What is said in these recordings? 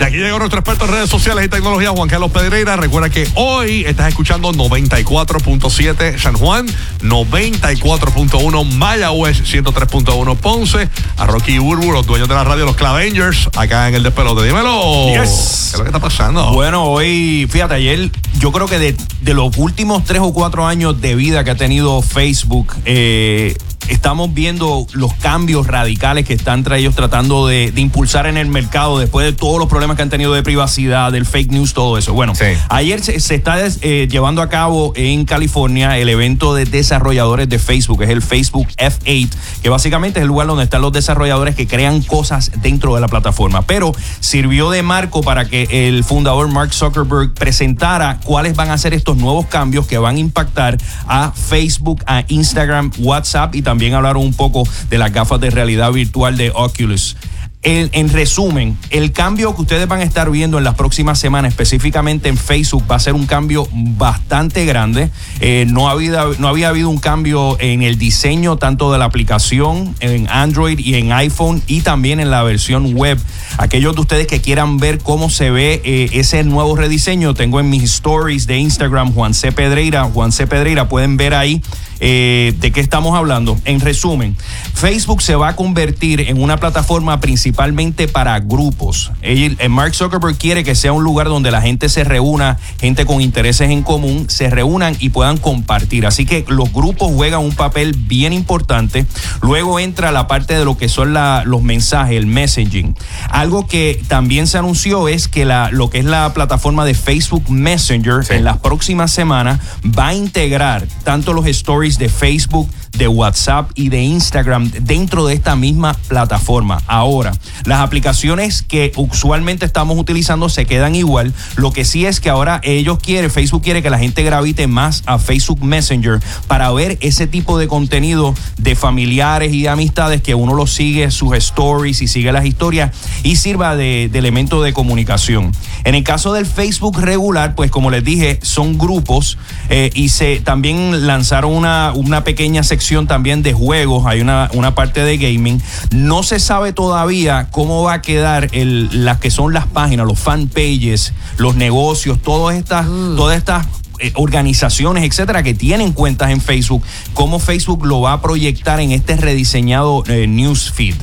Y aquí llegó nuestro experto en redes sociales y tecnología, Juan Carlos Pedreira. Recuerda que hoy estás escuchando 94.7 San Juan, 94.1 Mayagüez, 103.1 Ponce, a Rocky Burbu, los dueños de la radio, los Clavengers, acá en el despelote. Dímelo. ¿Qué es lo que está pasando? Bueno, hoy, fíjate, ayer yo creo que de, de los últimos tres o cuatro años de vida que ha tenido Facebook, eh, estamos viendo los cambios radicales que están tra- ellos tratando de, de impulsar en el mercado después de todos los problemas que han tenido de privacidad, del fake news, todo eso. Bueno, Sí. ayer se, se está eh, llevando a cabo en California el evento de desarrolladores de Facebook, es el Facebook F8, que básicamente es el lugar donde están los desarrolladores que crean cosas dentro de la plataforma. Pero sirvió de marco para que el fundador Mark Zuckerberg presentara cuáles van a ser estos nuevos cambios que van a impactar a Facebook, a Instagram, WhatsApp y también hablaron un poco de las gafas de realidad virtual de Oculus. En, en resumen, el cambio que ustedes van a estar viendo en las próximas semanas, específicamente en Facebook, va a ser un cambio bastante grande. Eh, no, había, no había habido un cambio en el diseño tanto de la aplicación en Android y en iPhone y también en la versión web. Aquellos de ustedes que quieran ver cómo se ve eh, ese nuevo rediseño, tengo en mis stories de Instagram Juan C. Pedreira. Juan C. Pedreira, pueden ver ahí eh, de qué estamos hablando. En resumen, Facebook se va a convertir en una plataforma principalmente para grupos. Eh, Mark Zuckerberg quiere que sea un lugar donde la gente se reúna, gente con intereses en común, se reúnan y puedan compartir. Así que los grupos juegan un papel bien importante. Luego entra la parte de lo que son la- los mensajes, el messaging. Algo que también se anunció es que la, lo que es la plataforma de Facebook Messenger en las próximas semanas va a integrar tanto los stories de Facebook, de WhatsApp y de Instagram dentro de esta misma plataforma. Ahora, las aplicaciones que usualmente estamos utilizando se quedan igual. Lo que sí es que ahora ellos quieren, Facebook quiere que la gente gravite más a Facebook Messenger para ver ese tipo de contenido de familiares y de amistades que uno los sigue, sus stories y sigue las historias y sirva de, elemento de comunicación. En el caso del Facebook regular, pues como les dije, son grupos eh, y se también lanzaron una, una pequeña sección también de juegos, hay una, una parte de gaming. No se sabe todavía cómo va a quedar el, las que son las páginas, los fan pages, los negocios, todas estas, todas estas eh, organizaciones, etcétera, que tienen cuentas en Facebook, cómo Facebook lo va a proyectar en este rediseñado eh, newsfeed.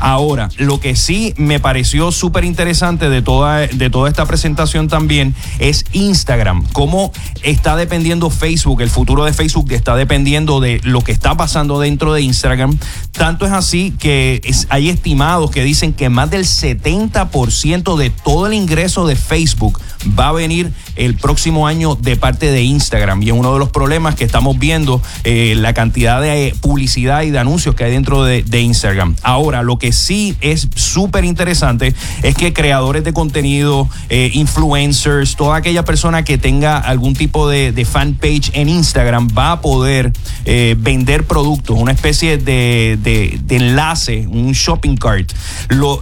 Ahora, lo que sí me pareció súper interesante de toda, de toda esta presentación también es Instagram. Cómo está dependiendo Facebook, el futuro de Facebook está dependiendo de lo que está pasando dentro de Instagram. Tanto es así que hay estimados que dicen que más del 70% de todo el ingreso de Facebook va a venir el próximo año de parte de Instagram. Y es uno de los problemas que estamos viendo, eh, la cantidad de publicidad y de anuncios que hay dentro de, Instagram. Ahora, lo que sí es súper interesante es que creadores de contenido, eh, influencers, toda aquella persona que tenga algún tipo de, de fanpage en Instagram va a poder eh, vender productos, una especie de, enlace, un shopping cart.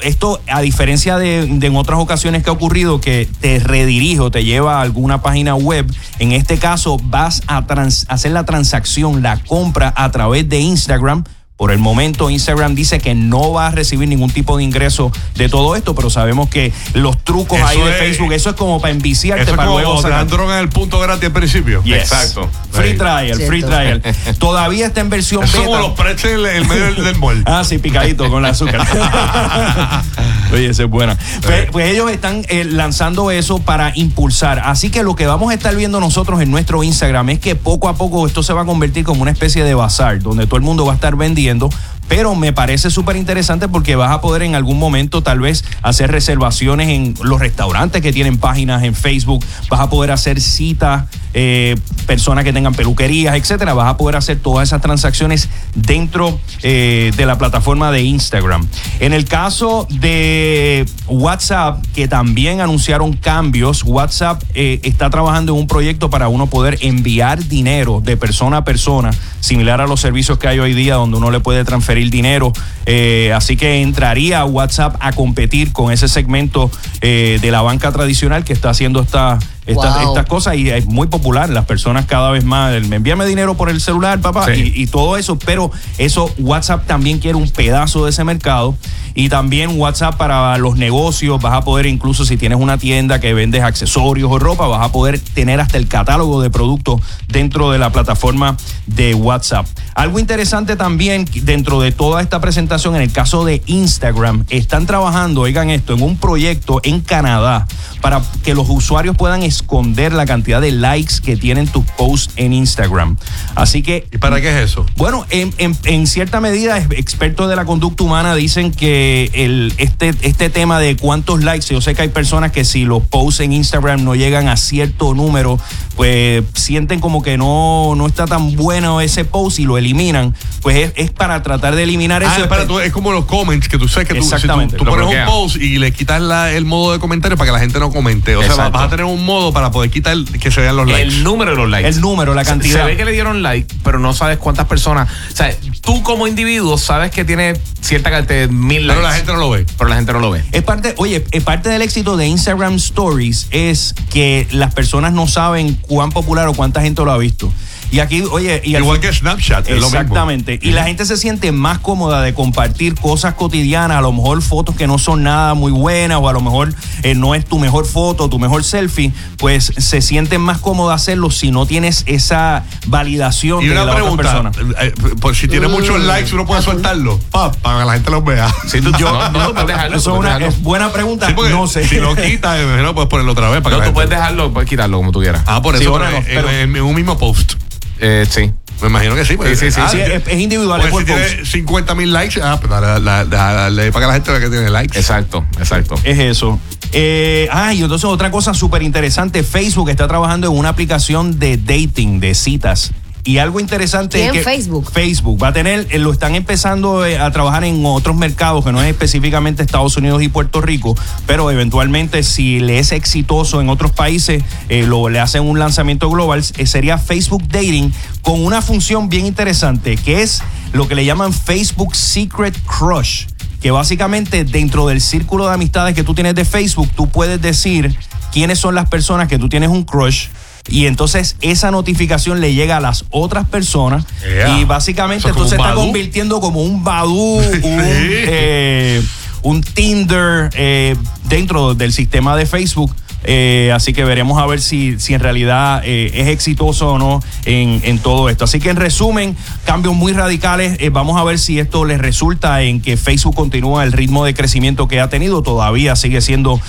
Esto, a diferencia de, en otras ocasiones que ha ocurrido, que te redirige o te lleva a alguna página web, en este caso vas a trans- hacer la transacción, la compra a través de Instagram. Por el momento Instagram dice que no va a recibir ningún tipo de ingreso de todo esto, pero sabemos que los trucos Eso ahí de es- Facebook, eso es como para enviciarte Eso es para como luego sacar. droga en el punto gratis al principio. Yes. Exacto. Free Sí. trial, free trial. Todavía está en versión Eso es beta. como los pretzels en el medio del, del mall. Ah, sí, picadito con el azúcar. Oye, esa es buena. Pues, pues ellos están eh, lanzando eso para impulsar. Así que lo que vamos a estar viendo nosotros en nuestro Instagram es que poco a poco esto se va a convertir como una especie de bazar, donde todo el mundo va a estar vendiendo diciendo pero me parece súper interesante porque vas a poder en algún momento tal vez hacer reservaciones en los restaurantes que tienen páginas en Facebook. Vas a poder hacer citas eh, personas que tengan peluquerías, etcétera. Vas a poder hacer todas esas transacciones dentro eh, de la plataforma de Instagram. En el caso de WhatsApp, que también anunciaron cambios, WhatsApp eh, está trabajando en un proyecto para uno poder enviar dinero de persona a persona, similar a los servicios que hay hoy día donde uno le puede transferir dinero. Eh, así que entraría WhatsApp a competir con ese segmento eh, de la banca tradicional que está haciendo esta estas, Wow. estas cosas y es muy popular. Las personas cada vez más, el, me envíame dinero por el celular, papá, Sí. y, y todo eso. Pero eso, WhatsApp también quiere un pedazo de ese mercado. Y también WhatsApp para los negocios, vas a poder incluso si tienes una tienda que vendes accesorios o ropa, vas a poder tener hasta el catálogo de productos dentro de la plataforma de WhatsApp. Algo interesante también dentro de toda esta presentación, en el caso de Instagram, están trabajando, oigan esto, en un proyecto en Canadá para que los usuarios puedan esconder la cantidad de likes que tienen tus posts en Instagram. Así que ¿Y para qué es eso? bueno, en, en- en cierta medida, expertos de la conducta humana dicen que el, este, este tema de cuántos likes, yo sé que hay personas que si los posts en Instagram no llegan a cierto número, pues sienten como que no, no está tan bueno ese post y lo eliminan. Pues es, es para tratar de eliminar Ah, eso. espera, tú- es como los comments que tú sabes que tú, si tú, Exactamente, tú pones un post y le quitas la- el modo de comentario para que la gente no comente. O sea, vas a tener un modo para poder quitar que se vean los likes. El número de los likes. El número, la Se- cantidad. Se ve que le dieron like, pero no sabes cuántas personas. O sea, tú como individuo sabes que tiene cierta cantidad de mil likes. Pero la gente no lo ve. Pero la gente no lo ve. Es parte, oye, es parte del éxito de Instagram Stories es que las personas no saben cuán popular o cuánta gente lo ha visto. Y aquí, oye, y al Igual que Snapchat, es lo mismo. Exactamente. Y la gente se siente más cómoda de compartir cosas cotidianas, a lo mejor fotos que no son nada muy buenas, o a lo mejor eh, no es tu mejor foto, tu mejor selfie, pues se sienten más cómoda hacerlo si no tienes esa validación Y de una la pregunta, otra persona. eh, eh, pues si tiene muchos likes, uno puede soltarlo pa, para que la gente los vea. Sí, tú, no, no, puedes dejarlo. Eso una es buena pregunta. Sí, no sé. Si lo quitas, eh, no puedes ponerlo otra vez. Para No, que tú puedes dejarlo, puedes quitarlo como tú quieras. Ah, por Sí, eso, pero, no, en- en, en un mismo post. Eh, sí. Me imagino que sí. Sí, sí, sí, ah, sí, es- es individual, Pues es si tiene 50 mil likes, ah, pues dale, dale, dale, dale para que la gente vea que tiene likes. Exacto, exacto. Es eso. Eh, ah, y entonces otra cosa súper interesante, Facebook está trabajando en una aplicación de dating, de citas. Y algo interesante es que Facebook. Facebook va a tener, eh, lo están empezando eh, a trabajar en otros mercados que no es específicamente Estados Unidos y Puerto Rico, pero eventualmente si le es exitoso en otros países, eh, lo, le hacen un lanzamiento global, eh, sería Facebook Dating con una función bien interesante que es lo que le llaman Facebook Secret Crush que básicamente dentro del círculo de amistades que tú tienes de Facebook, tú puedes decir quiénes son las personas que tú tienes un crush. Y entonces esa notificación le llega a las otras personas Yeah. y básicamente es como entonces está convirtiendo como un Badu, un, eh, un Tinder eh, dentro del sistema de Facebook. Eh, así que veremos a ver si, si en realidad eh, es exitoso o no en, en todo esto. Así que en resumen, cambios muy radicales. Eh, vamos a ver si esto les resulta en que Facebook continúa el ritmo de crecimiento que ha tenido. Todavía sigue siendo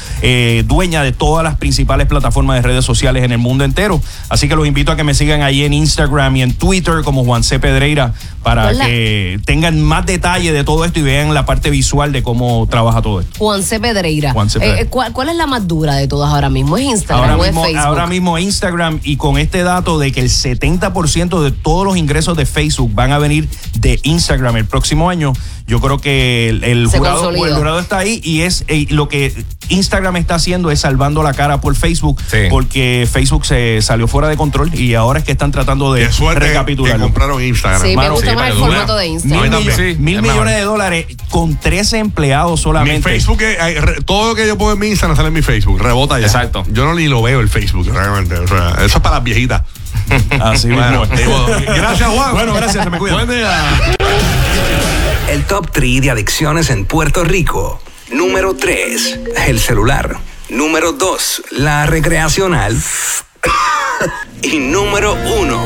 dueña de todas las principales plataformas de redes sociales en el mundo entero. Así que los invito a que me sigan ahí en Instagram y en Twitter como Juan C. Pedreira para Hola. que tengan más detalle de todo esto y vean la parte visual de cómo trabaja todo esto. Juan C. Pedreira. Juan C. Pedreira. ¿cuál, cuál es la más dura de todas ahora mismo? ¿Es Instagram Ahora o es mismo, Facebook? ahora mismo Instagram y con este dato de que el 70% de todos los ingresos de Facebook van a venir de Instagram el próximo año, yo creo que el, jurado, consolida. el jurado está ahí y es eh, lo que Instagram está haciendo es salvando la cara por Facebook Sí. porque Facebook se salió fuera de control y ahora es que están tratando de recapitularlo. compraron Instagram. Sí, me Mano, gusta sí, más el formato de Instagram. Mil es millones mejor. de dólares con 13 empleados Mi solamente. Facebook, hay- re- todo lo que yo pongo en mi Instagram sale en mi Facebook, rebota ya. Exacto. Yo no ni lo veo el Facebook, realmente. O sea, eso es para las viejitas. Así Bueno, mismo. digo, gracias, Juan. Bueno, gracias, se me cuida. Buen día el top 3 de adicciones en Puerto Rico. Número 3, el celular. Número 2, la recreacional. y número 1,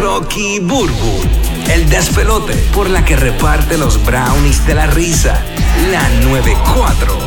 Rocky Burbu. El despelote por la que reparte los brownies de la risa. La 94.